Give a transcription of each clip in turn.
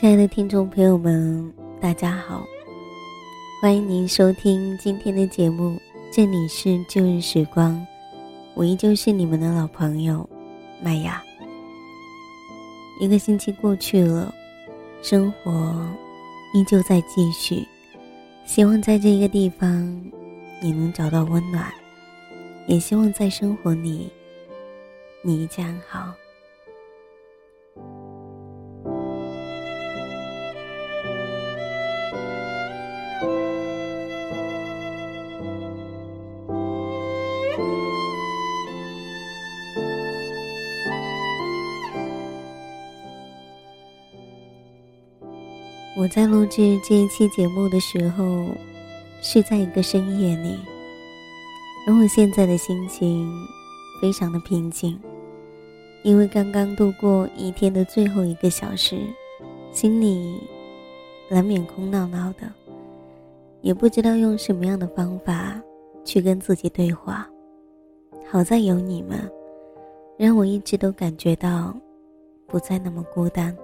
亲爱的听众朋友们，大家好，欢迎您收听今天的节目。这里是旧日时光，我依旧是你们的老朋友麦雅。一个星期过去了，生活依旧在继续。希望在这个地方，你能找到温暖，也希望在生活里，你一切安好。我在录制这一期节目的时候，是在一个深夜里，而我现在的心情非常的平静，因为刚刚度过一天的最后一个小时，心里难免空落落的，也不知道用什么样的方法去跟自己对话。好在有你们，让我一直都感觉到不再那么孤单。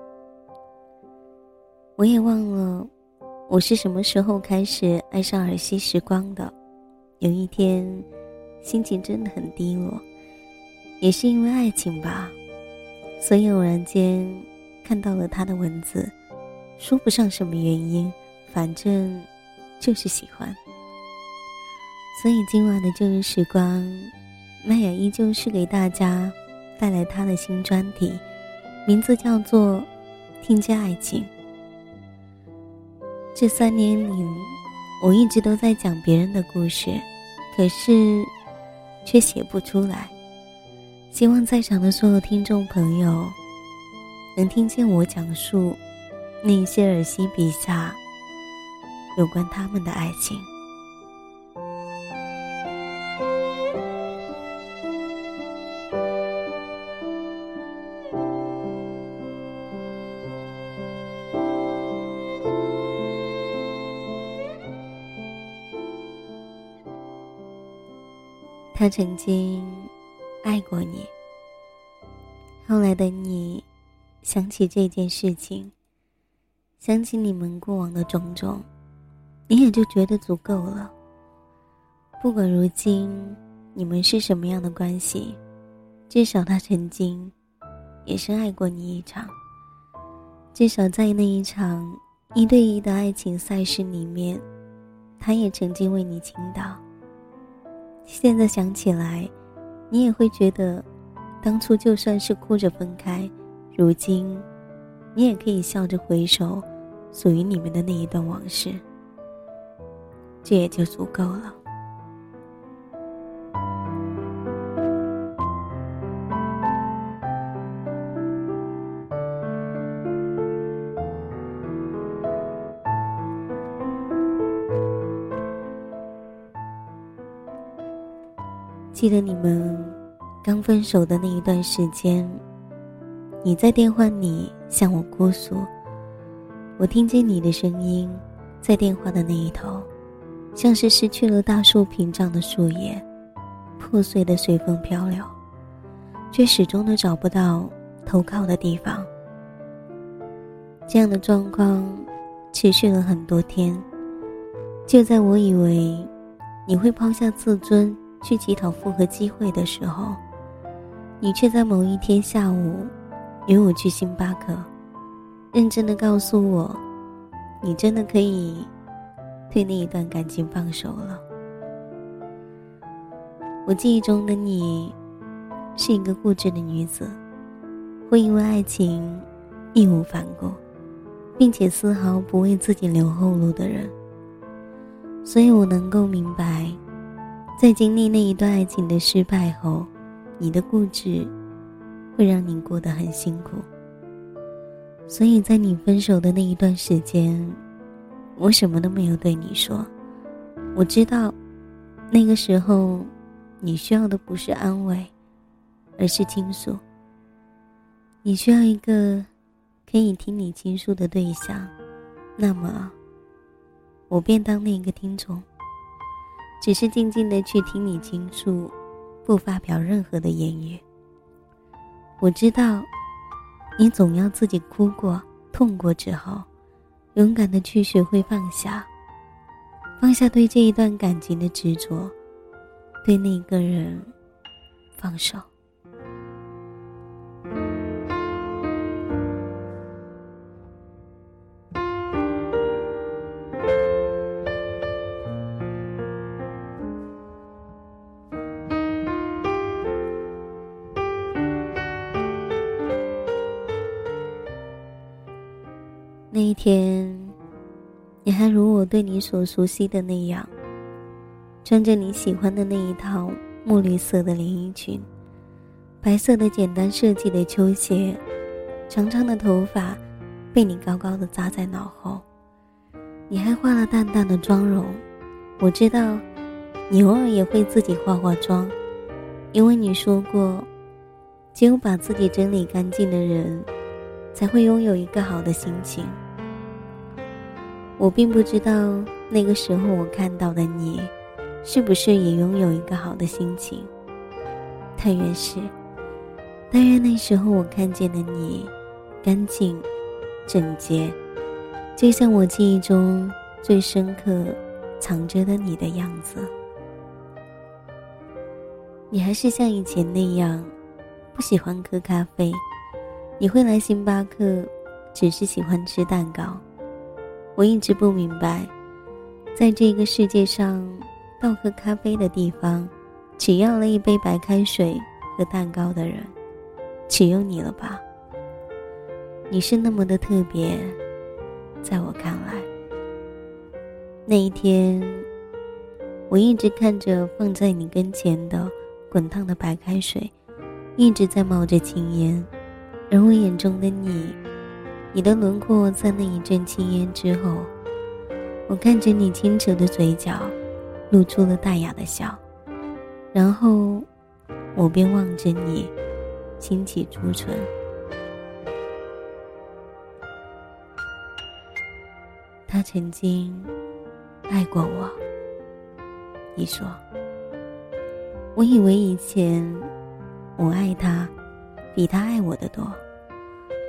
我也忘了，我是什么时候开始爱上耳西时光的。有一天，心情真的很低落，也是因为爱情吧，所以偶然间看到了他的文字，说不上什么原因，反正就是喜欢。所以今晚的旧日时光，麦雅依旧是给大家带来他的新专题，名字叫做《听见爱情》。这三年里，我一直都在讲别人的故事，可是却写不出来。希望在场的所有听众朋友能听见我讲述那些尔西笔下有关他们的爱情。他曾经爱过你，后来的你想起这件事情，想起你们过往的种种，你也就觉得足够了。不管如今你们是什么样的关系，至少他曾经也是爱过你一场。至少在那一场一对一的爱情赛事里面，他也曾经为你倾倒。现在想起来，你也会觉得，当初就算是哭着分开，如今，你也可以笑着回首，属于你们的那一段往事，这也就足够了。记得你们刚分手的那一段时间，你在电话里向我哭诉，我听见你的声音，在电话的那一头，像是失去了大树屏障的树叶，破碎的随风飘流，却始终都找不到投靠的地方。这样的状况持续了很多天，就在我以为你会抛下自尊。去乞讨复合机会的时候，你却在某一天下午约我去星巴克，认真的告诉我，你真的可以对那一段感情放手了。我记忆中的你，是一个固执的女子，会因为爱情义无反顾，并且丝毫不为自己留后路的人，所以我能够明白。在经历那一段爱情的失败后，你的固执会让你过得很辛苦。所以在你分手的那一段时间，我什么都没有对你说。我知道，那个时候你需要的不是安慰，而是倾诉。你需要一个可以听你倾诉的对象，那么我便当那个听众。只是静静的去听你倾诉，不发表任何的言语。我知道，你总要自己哭过，痛过之后，勇敢的去学会放下，放下对这一段感情的执着，对那个人放手。天，你还如我对你所熟悉的那样，穿着你喜欢的那一套墨绿色的连衣裙，白色的简单设计的秋鞋，长长的头发被你高高的扎在脑后。你还化了淡淡的妆容，我知道，你偶尔也会自己化化妆，因为你说过，只有把自己整理干净的人，才会拥有一个好的心情。我并不知道那个时候我看到的你，是不是也拥有一个好的心情。但愿是，但愿那时候我看见的你，干净、整洁，就像我记忆中最深刻藏着的你的样子。你还是像以前那样，不喜欢喝咖啡，你会来星巴克，只是喜欢吃蛋糕。我一直不明白，在这个世界上，倒喝咖啡的地方，只要了一杯白开水和蛋糕的人，只有你了吧？你是那么的特别，在我看来。那一天，我一直看着放在你跟前的滚烫的白开水，一直在冒着青烟，而我眼中的你。你的轮廓在那一阵青烟之后，我看着你清澈的嘴角，露出了淡雅的笑，然后我便望着你，轻启朱唇。他曾经爱过我，你说，我以为以前我爱他，比他爱我的多。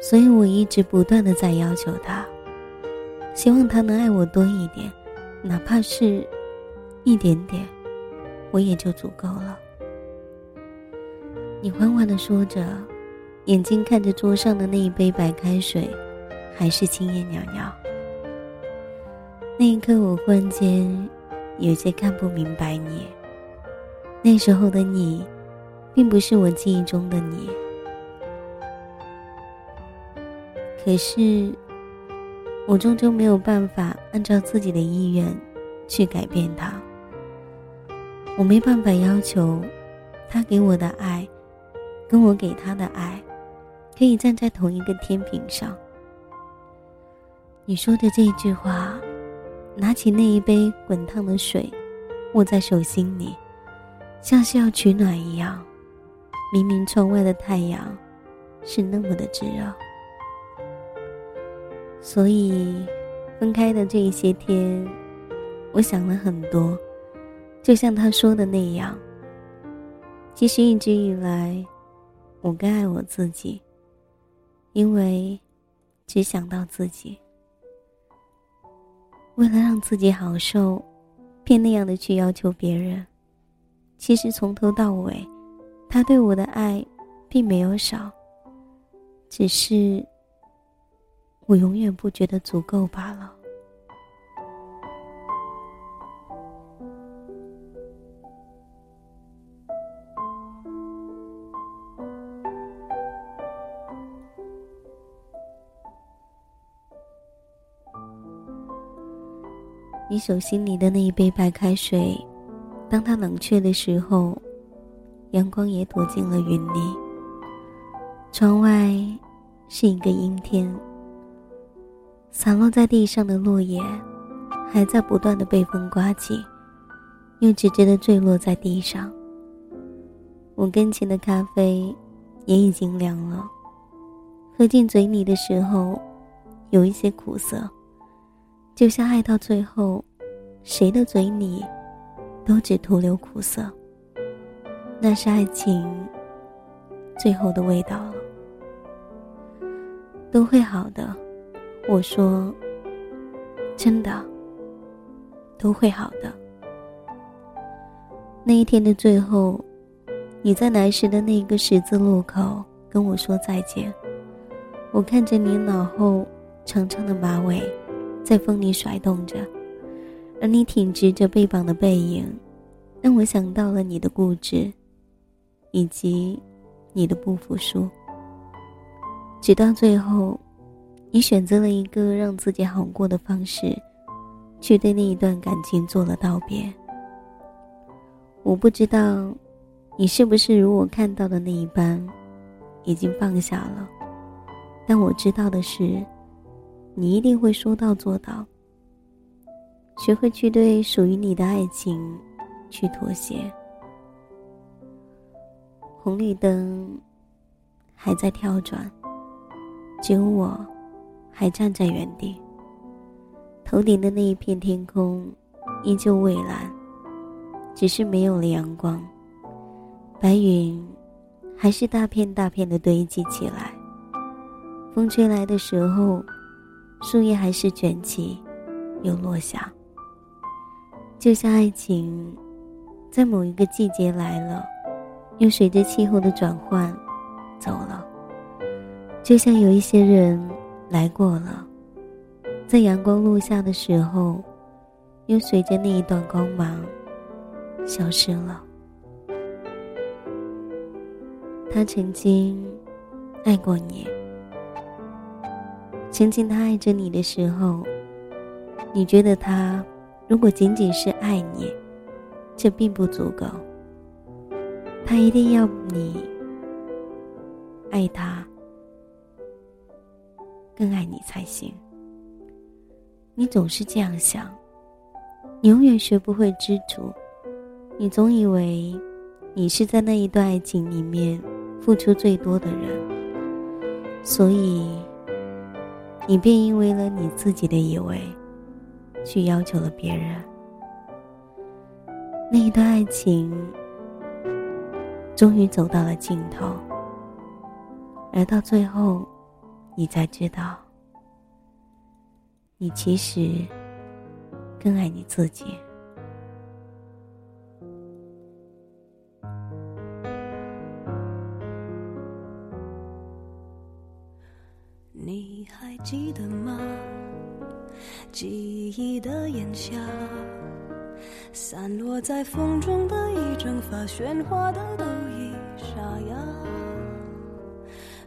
所以我一直不断的在要求他，希望他能爱我多一点，哪怕是一点点，我也就足够了。你缓缓的说着，眼睛看着桌上的那一杯白开水，还是青烟袅袅。那一刻，我忽然间有些看不明白你。那时候的你，并不是我记忆中的你。可是，我终究没有办法按照自己的意愿去改变他。我没办法要求他给我的爱，跟我给他的爱，可以站在同一个天平上。你说的这句话，拿起那一杯滚烫的水，握在手心里，像是要取暖一样。明明窗外的太阳是那么的炙热。所以，分开的这一些天，我想了很多，就像他说的那样。其实一直以来，我更爱我自己，因为只想到自己。为了让自己好受，便那样的去要求别人。其实从头到尾，他对我的爱并没有少，只是。我永远不觉得足够罢了。你手心里的那一杯白开水，当它冷却的时候，阳光也躲进了云里。窗外是一个阴天。散落在地上的落叶，还在不断的被风刮起，又直直的坠落在地上。我跟前的咖啡也已经凉了，喝进嘴里的时候，有一些苦涩，就像爱到最后，谁的嘴里都只徒留苦涩。那是爱情最后的味道了，都会好的。我说：“真的，都会好的。”那一天的最后，你在来时的那个十字路口跟我说再见。我看着你脑后长长的马尾，在风里甩动着，而你挺直着背膀的背影，让我想到了你的固执，以及你的不服输。直到最后，你选择了一个让自己好过的方式，去对那一段感情做了道别。我不知道，你是不是如我看到的那一般，已经放下了。但我知道的是，你一定会说到做到。学会去对属于你的爱情去妥协。红绿灯还在跳转，只有我还站在原地。头顶的那一片天空依旧蔚蓝，只是没有了阳光，白云还是大片大片的堆积起来。风吹来的时候，树叶还是卷起，又落下。就像爱情，在某一个季节来了，又随着气候的转换走了。就像有一些人来过了，在阳光落下的时候，又随着那一段光芒消失了。他曾经爱过你。曾经他爱着你的时候，你觉得他如果仅仅是爱你，这并不足够。他一定要你爱他，更爱你才行。你总是这样想，你永远学不会知足。你总以为你是在那一段爱情里面付出最多的人，所以。你便因为了你自己的以为，去要求了别人。那一段爱情终于走到了尽头，而到最后，你才知道，你其实更爱你自己。你还记得吗？记忆的炎夏，散落在风中的一整发喧哗的都已沙哑，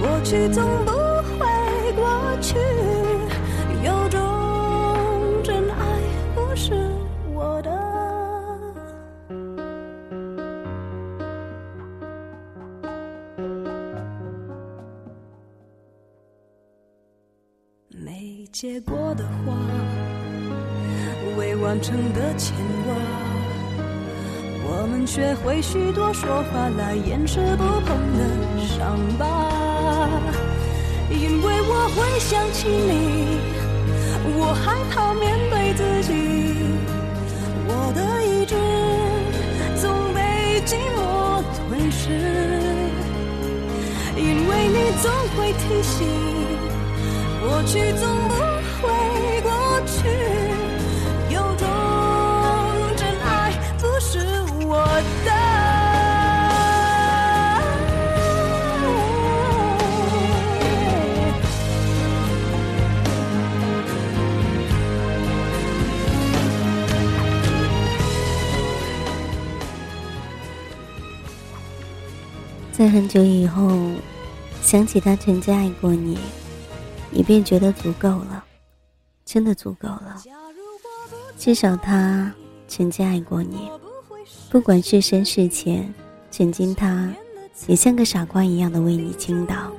过去总不会过去。有种真爱不是我的。没结果的花，未完成的牵挂，我们学会许多说法来掩饰不碰的伤疤。因为我会想起你，我害怕面对自己，我的意志总被寂寞吞噬。因为你总会提醒，过去总不。在很久以后，想起他曾经爱过你，你便觉得足够了。真的足够了，至少他曾经爱过你，不管是深是浅，曾经他也像个傻瓜一样的为你倾倒，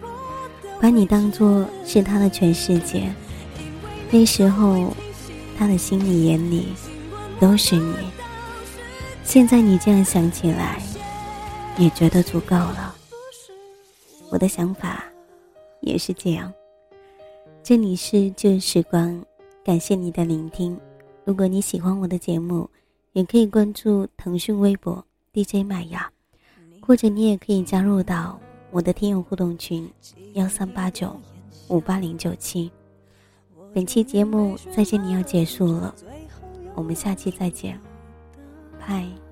把你当做是他的全世界。那时候，他的心里眼里都是你。现在你这样想起来，也觉得足够了。我的想法也是这样。这里是旧时光，感谢你的聆听。如果你喜欢我的节目，也可以关注腾讯微博 DJ 麦芽，或者你也可以加入到我的听友互动群幺三八九五八零九七。本期节目在这里要结束了，我们下期再见，拜。